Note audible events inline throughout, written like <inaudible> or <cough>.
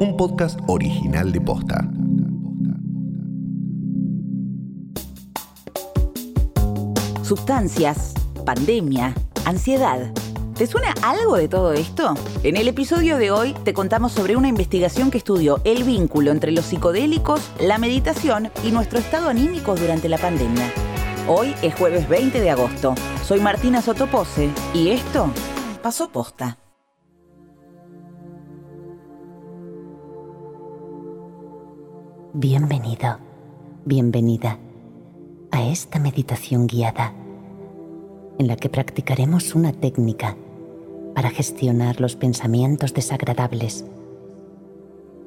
un podcast original de Posta. Sustancias, pandemia, ansiedad. ¿Te suena algo de todo esto? En el episodio de hoy te contamos sobre una investigación que estudió el vínculo entre los psicodélicos, la meditación y nuestro estado anímico durante la pandemia. Hoy es jueves 20 de agosto. Soy Martina Sotopose y esto pasó posta. Bienvenido, bienvenida a esta meditación guiada en la que practicaremos una técnica para gestionar los pensamientos desagradables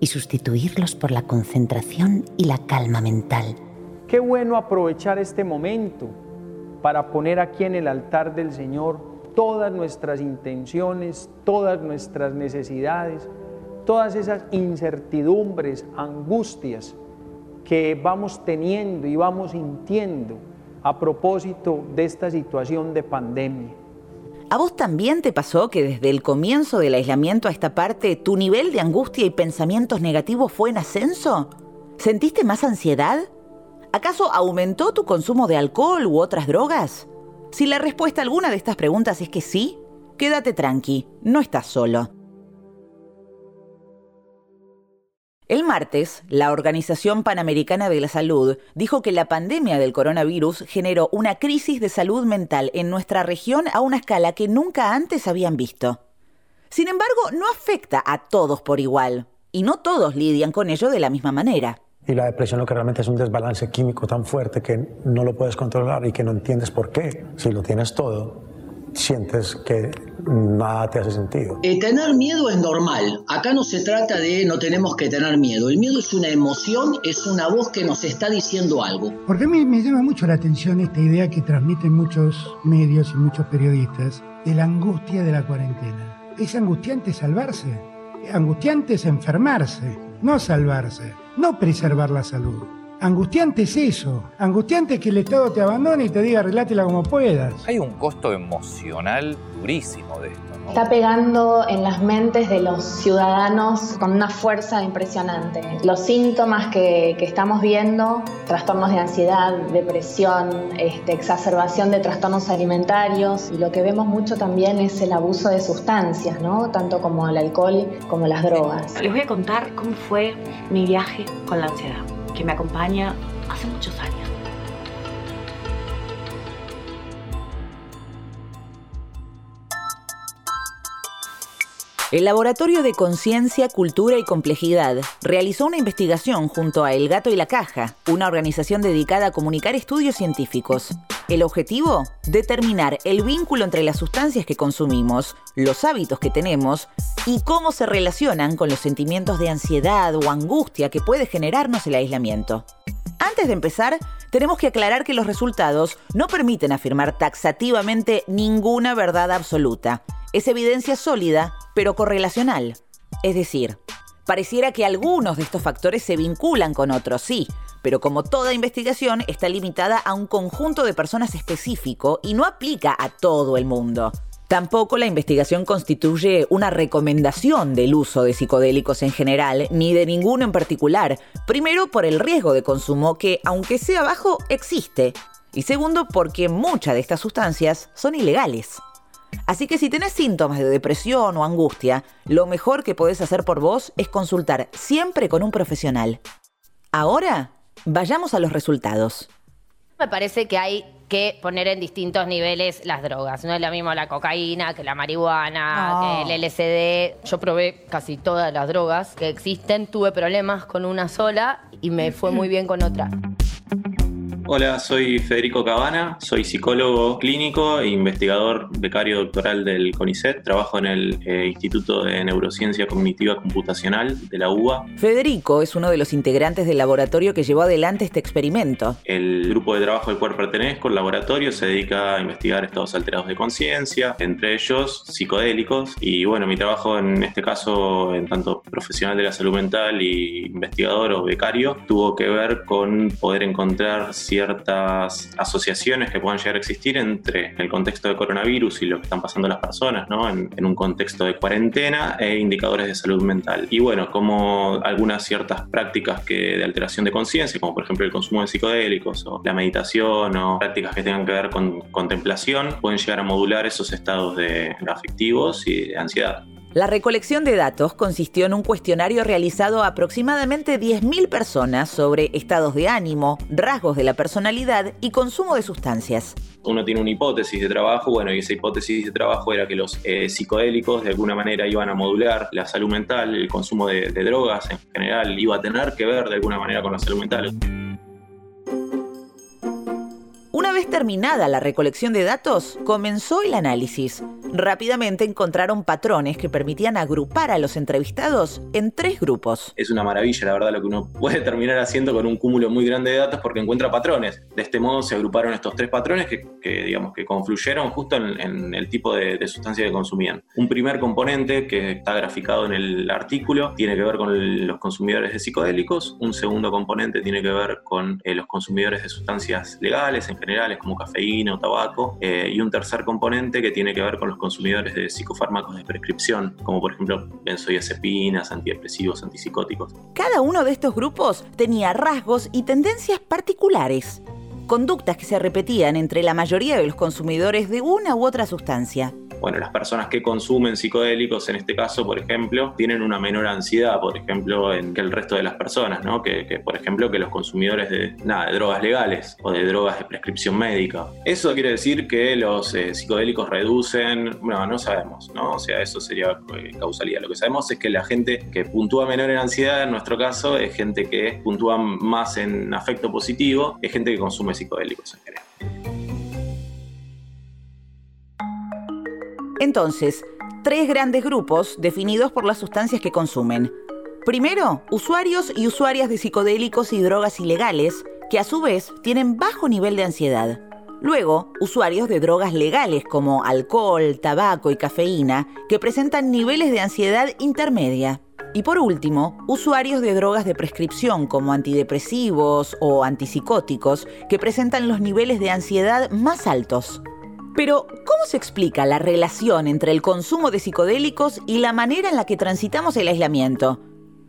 y sustituirlos por la concentración y la calma mental. Qué bueno aprovechar este momento para poner aquí en el altar del Señor todas nuestras intenciones, todas nuestras necesidades, todas esas incertidumbres, angustias que vamos teniendo y vamos sintiendo a propósito de esta situación de pandemia. ¿A vos también te pasó que desde el comienzo del aislamiento a esta parte tu nivel de angustia y pensamientos negativos fue en ascenso? ¿Sentiste más ansiedad? ¿Acaso aumentó tu consumo de alcohol u otras drogas? Si la respuesta a alguna de estas preguntas es que sí, quédate tranqui, no estás solo. El martes, la Organización Panamericana de la Salud dijo que la pandemia del coronavirus generó una crisis de salud mental en nuestra región a una escala que nunca antes habían visto. Sin embargo, no afecta a todos por igual, y no todos lidian con ello de la misma manera. Y la depresión lo que realmente es un desbalance químico tan fuerte que no lo puedes controlar y que no entiendes por qué. Si lo tienes todo, sientes que nada te hace sentido. Eh, tener miedo es normal. Acá no se trata de no tenemos que tener miedo. El miedo es una emoción, es una voz que nos está diciendo algo. Porque a mí me llama mucho la atención esta idea que transmiten muchos medios y muchos periodistas de la angustia de la cuarentena. Es angustiante salvarse. Angustiante es enfermarse, no salvarse, no preservar la salud. Angustiante es eso. Angustiante es que el Estado te abandone y te diga relátela como puedas. Hay un costo emocional durísimo de esto. ¿no? Está pegando en las mentes de los ciudadanos con una fuerza impresionante. Los síntomas que, que estamos viendo, trastornos de ansiedad, depresión, este, exacerbación de trastornos alimentarios, y lo que vemos mucho también es el abuso de sustancias, ¿no? tanto como el alcohol como las drogas. Les voy a contar cómo fue mi viaje con la ansiedad que me acompaña hace muchos años. El Laboratorio de Conciencia, Cultura y Complejidad realizó una investigación junto a El Gato y la Caja, una organización dedicada a comunicar estudios científicos. El objetivo, determinar el vínculo entre las sustancias que consumimos, los hábitos que tenemos y cómo se relacionan con los sentimientos de ansiedad o angustia que puede generarnos el aislamiento. Antes de empezar, tenemos que aclarar que los resultados no permiten afirmar taxativamente ninguna verdad absoluta. Es evidencia sólida, pero correlacional. Es decir, pareciera que algunos de estos factores se vinculan con otros, sí, pero como toda investigación está limitada a un conjunto de personas específico y no aplica a todo el mundo. Tampoco la investigación constituye una recomendación del uso de psicodélicos en general, ni de ninguno en particular. Primero, por el riesgo de consumo que, aunque sea bajo, existe. Y segundo, porque muchas de estas sustancias son ilegales. Así que si tenés síntomas de depresión o angustia, lo mejor que podés hacer por vos es consultar siempre con un profesional. Ahora, vayamos a los resultados. Me parece que hay que poner en distintos niveles las drogas. No es lo mismo la cocaína que la marihuana, No. que el LSD. Yo probé casi todas las drogas que existen. Tuve problemas con una sola y me fue muy bien con otra. Hola, soy Federico Cabana, soy psicólogo clínico e investigador becario doctoral del CONICET. Trabajo en el eh, Instituto de Neurociencia Cognitiva Computacional de la UBA. Federico es uno de los integrantes del laboratorio que llevó adelante este experimento. El grupo de trabajo al cual pertenezco, el laboratorio, se dedica a investigar estados alterados de conciencia, entre ellos psicodélicos. Y bueno, mi trabajo en este caso, en tanto profesional de la salud mental y investigador o becario, tuvo que ver con poder encontrar ciertas asociaciones que puedan llegar a existir entre el contexto de coronavirus y lo que están pasando las personas, ¿no? En, un contexto de cuarentena e indicadores de salud mental. Y bueno, como algunas ciertas prácticas que, de alteración de conciencia, como por ejemplo el consumo de psicodélicos o la meditación o prácticas que tengan que ver con contemplación, pueden llegar a modular esos estados de afectivos y de ansiedad. La recolección de datos consistió en un cuestionario realizado a aproximadamente 10.000 personas sobre estados de ánimo, rasgos de la personalidad y consumo de sustancias. Uno tiene una hipótesis de trabajo, bueno, y esa hipótesis de trabajo era que los eh, psicodélicos de alguna manera iban a modular la salud mental, el consumo de, de drogas en general iba a tener que ver de alguna manera con la salud mental. Una vez terminada la recolección de datos, comenzó el análisis. Rápidamente encontraron patrones que permitían agrupar a los entrevistados en tres grupos. Es una maravilla, la verdad, lo que uno puede terminar haciendo con un cúmulo muy grande de datos porque encuentra patrones. De este modo se agruparon estos tres patrones que, digamos, que confluyeron justo en, el tipo de, de, sustancia que consumían. Un primer componente que está graficado en el artículo tiene que ver con los consumidores de psicodélicos. Un segundo componente tiene que ver con eh, los consumidores de sustancias legales en generales como cafeína o tabaco. Eh, y un tercer componente que tiene que ver con los consumidores de psicofármacos de prescripción, como por ejemplo benzodiazepinas, antidepresivos, antipsicóticos. Cada uno de estos grupos tenía rasgos y tendencias particulares, conductas que se repetían entre la mayoría de los consumidores de una u otra sustancia bueno, las personas que consumen psicodélicos, en este caso, por ejemplo, tienen una menor ansiedad, por ejemplo, que el resto de las personas, ¿no? Que, por ejemplo, que los consumidores de drogas legales o de drogas de prescripción médica. Eso quiere decir que los eh, psicodélicos reducen, bueno, no sabemos, ¿no? O sea, eso sería eh, causalidad. Lo que sabemos es que la gente que puntúa menor en ansiedad, en nuestro caso, es gente que puntúa más en afecto positivo, es gente que consume psicodélicos en general. Entonces, tres grandes grupos definidos por las sustancias que consumen. Primero, usuarios y usuarias de psicodélicos y drogas ilegales, que a su vez tienen bajo nivel de ansiedad. Luego, usuarios de drogas legales como alcohol, tabaco y cafeína, que presentan niveles de ansiedad intermedia. Y por último, usuarios de drogas de prescripción como antidepresivos o antipsicóticos, que presentan los niveles de ansiedad más altos. Pero, ¿cómo se explica la relación entre el consumo de psicodélicos y la manera en la que transitamos el aislamiento?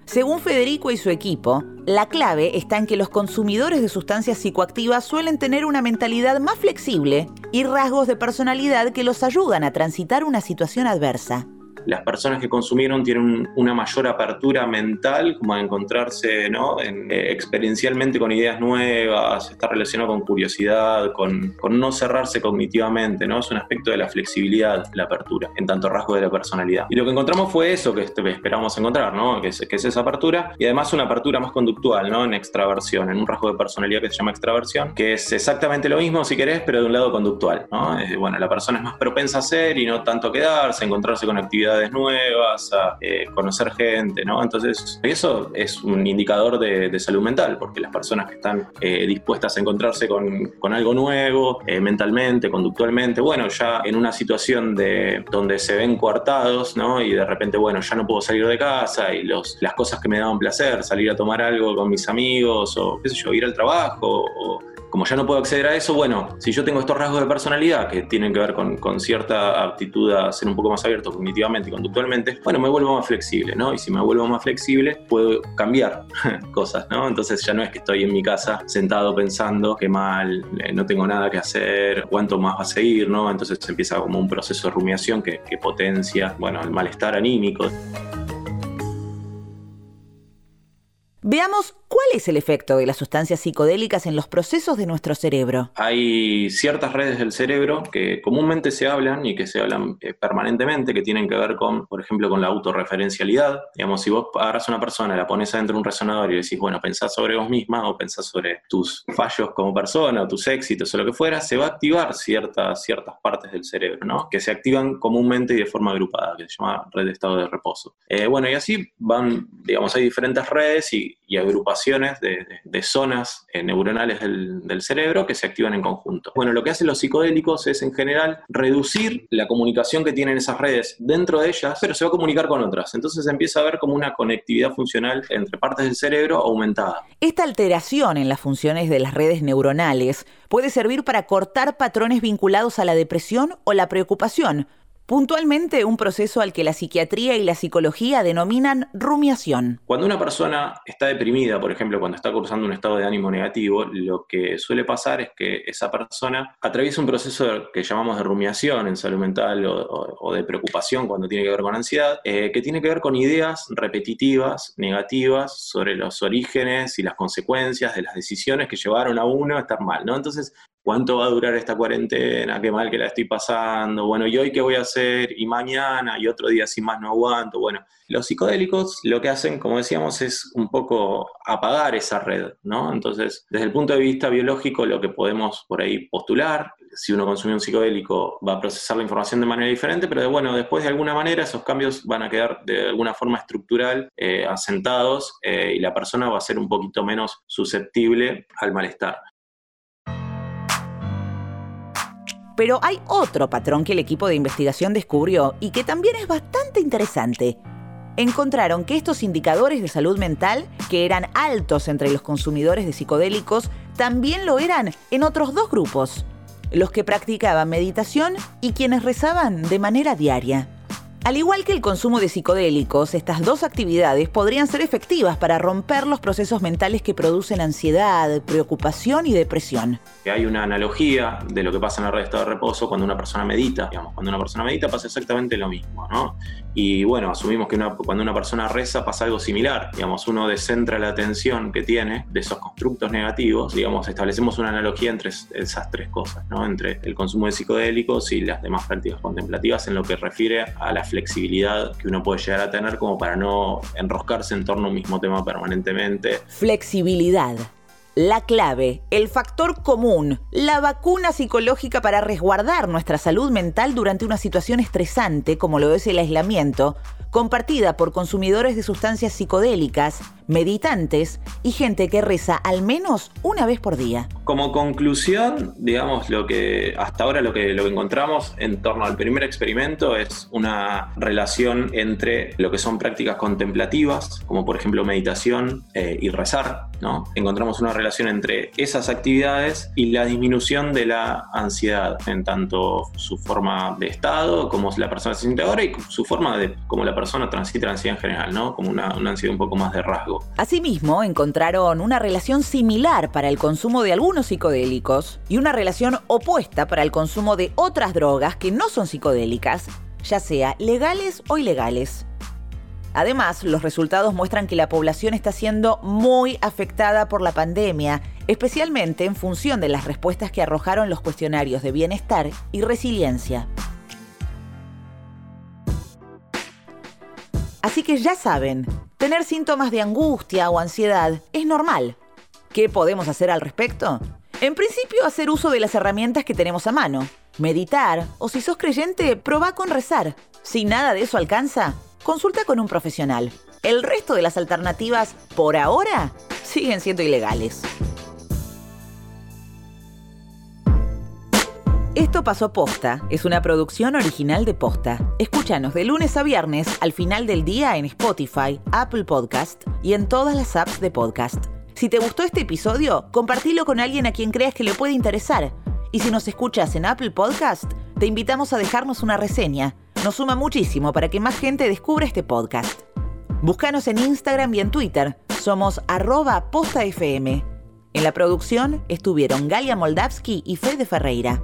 Según Federico y su equipo, la clave está en que los consumidores de sustancias psicoactivas suelen tener una mentalidad más flexible y rasgos de personalidad que los ayudan a transitar una situación adversa las personas que consumieron tienen una mayor apertura mental, como a encontrarse ¿no? Eh, experiencialmente con ideas nuevas, está relacionado con curiosidad, con, no cerrarse cognitivamente, ¿no? Es un aspecto de la flexibilidad, la apertura, en tanto rasgo de la personalidad. Y lo que encontramos fue eso que este, esperamos encontrar, ¿no? Que es, esa apertura, y además una apertura más conductual, ¿no? En extraversión, en un rasgo de personalidad que se llama extraversión, que es exactamente lo mismo, si querés, pero de un lado conductual, ¿no? bueno, la persona es más propensa a hacer y no tanto quedarse, encontrarse con actividades nuevas, a eh, conocer gente, ¿no? Entonces, eso es un indicador de, salud mental, porque las personas que están eh, dispuestas a encontrarse con, con algo nuevo, eh, mentalmente, conductualmente, bueno, ya en una situación de, donde se ven coartados, ¿no? Y de repente, bueno, ya no puedo salir de casa y los, las cosas que me daban placer, salir a tomar algo con mis amigos o, qué sé yo, ir al trabajo o como ya no puedo acceder a eso, bueno, si yo tengo estos rasgos de personalidad que tienen que ver con, con, cierta aptitud a ser un poco más abierto cognitivamente y conductualmente, bueno, me vuelvo más flexible, ¿no? Y si me vuelvo más flexible, puedo cambiar <laughs> cosas, ¿no? Entonces ya no es que estoy en mi casa sentado pensando qué mal, eh, no tengo nada que hacer, cuánto más va a seguir, ¿no? Entonces empieza como un proceso de rumiación que, que potencia, bueno, el malestar anímico. Veamos cuál es el efecto de las sustancias psicodélicas en los procesos de nuestro cerebro. Hay ciertas redes del cerebro que comúnmente se hablan y que se hablan eh, permanentemente, que tienen que ver con, por ejemplo, con la autorreferencialidad. Digamos, si vos agarras a una persona, la pones adentro de un resonador y decís, bueno, pensás sobre vos misma o pensás sobre tus fallos como persona o tus éxitos o lo que fuera, se va a activar ciertas, ciertas partes del cerebro, ¿no? Que se activan comúnmente y de forma agrupada, que se llama red de estado de reposo. Eh, bueno, y así van, digamos, hay diferentes redes y y agrupaciones de, zonas eh, neuronales del, del, cerebro que se activan en conjunto. Bueno, lo que hacen los psicodélicos es en general reducir la comunicación que tienen esas redes dentro de ellas, pero se va a comunicar con otras. Entonces empieza a ver como una conectividad funcional entre partes del cerebro aumentada. Esta alteración en las funciones de las redes neuronales puede servir para cortar patrones vinculados a la depresión o la preocupación, Puntualmente, un proceso al que la psiquiatría y la psicología denominan rumiación. Cuando una persona está deprimida, por ejemplo, cuando está cursando un estado de ánimo negativo, lo que suele pasar es que esa persona atraviesa un proceso que llamamos de rumiación en salud mental o, de preocupación cuando tiene que ver con ansiedad, eh, que tiene que ver con ideas repetitivas, negativas, sobre los orígenes y las consecuencias de las decisiones que llevaron a uno a estar mal. ¿no? Entonces, ¿cuánto va a durar esta cuarentena? ¿Qué mal que la estoy pasando? Bueno, ¿y hoy qué voy a hacer? ¿Y mañana? ¿Y otro día sin más no aguanto? Bueno, los psicodélicos lo que hacen, como decíamos, es un poco apagar esa red, ¿no? Entonces, desde el punto de vista biológico, lo que podemos por ahí postular, si uno consume un psicodélico va a procesar la información de manera diferente, pero bueno, después de alguna manera esos cambios van a quedar de alguna forma estructural eh, asentados eh, y la persona va a ser un poquito menos susceptible al malestar. Pero hay otro patrón que el equipo de investigación descubrió y que también es bastante interesante. Encontraron que estos indicadores de salud mental, que eran altos entre los consumidores de psicodélicos, también lo eran en otros dos grupos, los que practicaban meditación y quienes rezaban de manera diaria. Al igual que el consumo de psicodélicos, estas dos actividades podrían ser efectivas para romper los procesos mentales que producen ansiedad, preocupación y depresión. Hay una analogía de lo que pasa en la de estado de reposo cuando una persona medita. Digamos, cuando una persona medita pasa exactamente lo mismo, ¿no? Y bueno, asumimos que cuando una persona reza pasa algo similar. Digamos, uno descentra la atención que tiene de esos constructos negativos. Digamos, establecemos una analogía entre esas tres cosas, ¿no? Entre el consumo de psicodélicos y las demás prácticas contemplativas en lo que refiere a la flexibilidad que uno puede llegar a tener como para no enroscarse en torno a un mismo tema permanentemente. Flexibilidad. La clave, el factor común, la vacuna psicológica para resguardar nuestra salud mental durante una situación estresante como lo es el aislamiento, compartida por consumidores de sustancias psicodélicas, meditantes y gente que reza al menos una vez por día. Como conclusión, digamos, lo que hasta ahora lo que, encontramos en torno al primer experimento es una relación entre lo que son prácticas contemplativas, como por ejemplo meditación eh, y rezar, ¿no? Encontramos una relación entre esas actividades y la disminución de la ansiedad, en tanto su forma de estado, como la persona se siente ahora y su forma de cómo la persona transita ansiedad en general, ¿no? Como una ansiedad un poco más de rasgo. Asimismo, encontraron una relación similar para el consumo de algunos psicodélicos y una relación opuesta para el consumo de otras drogas que no son psicodélicas, ya sea legales o ilegales. Además, los resultados muestran que la población está siendo muy afectada por la pandemia, especialmente en función de las respuestas que arrojaron los cuestionarios de bienestar y resiliencia. Así que ya saben, tener síntomas de angustia o ansiedad es normal. ¿Qué podemos hacer al respecto? En principio, hacer uso de las herramientas que tenemos a mano. Meditar o si sos creyente, probá con rezar. Si nada de eso alcanza, consulta con un profesional. El resto de las alternativas, por ahora, siguen siendo ilegales. Esto pasó posta, es una producción original de posta. Escúchanos de lunes a viernes al final del día en Spotify, Apple Podcast y en todas las apps de podcast. Si te gustó este episodio, compartilo con alguien a quien creas que le puede interesar. Y si nos escuchas en Apple Podcast, te invitamos a dejarnos una reseña. Nos suma muchísimo para que más gente descubra este podcast. Búscanos en Instagram y en Twitter. Somos arroba postafm. En la producción estuvieron Galia Moldavsky y Fede Ferreira.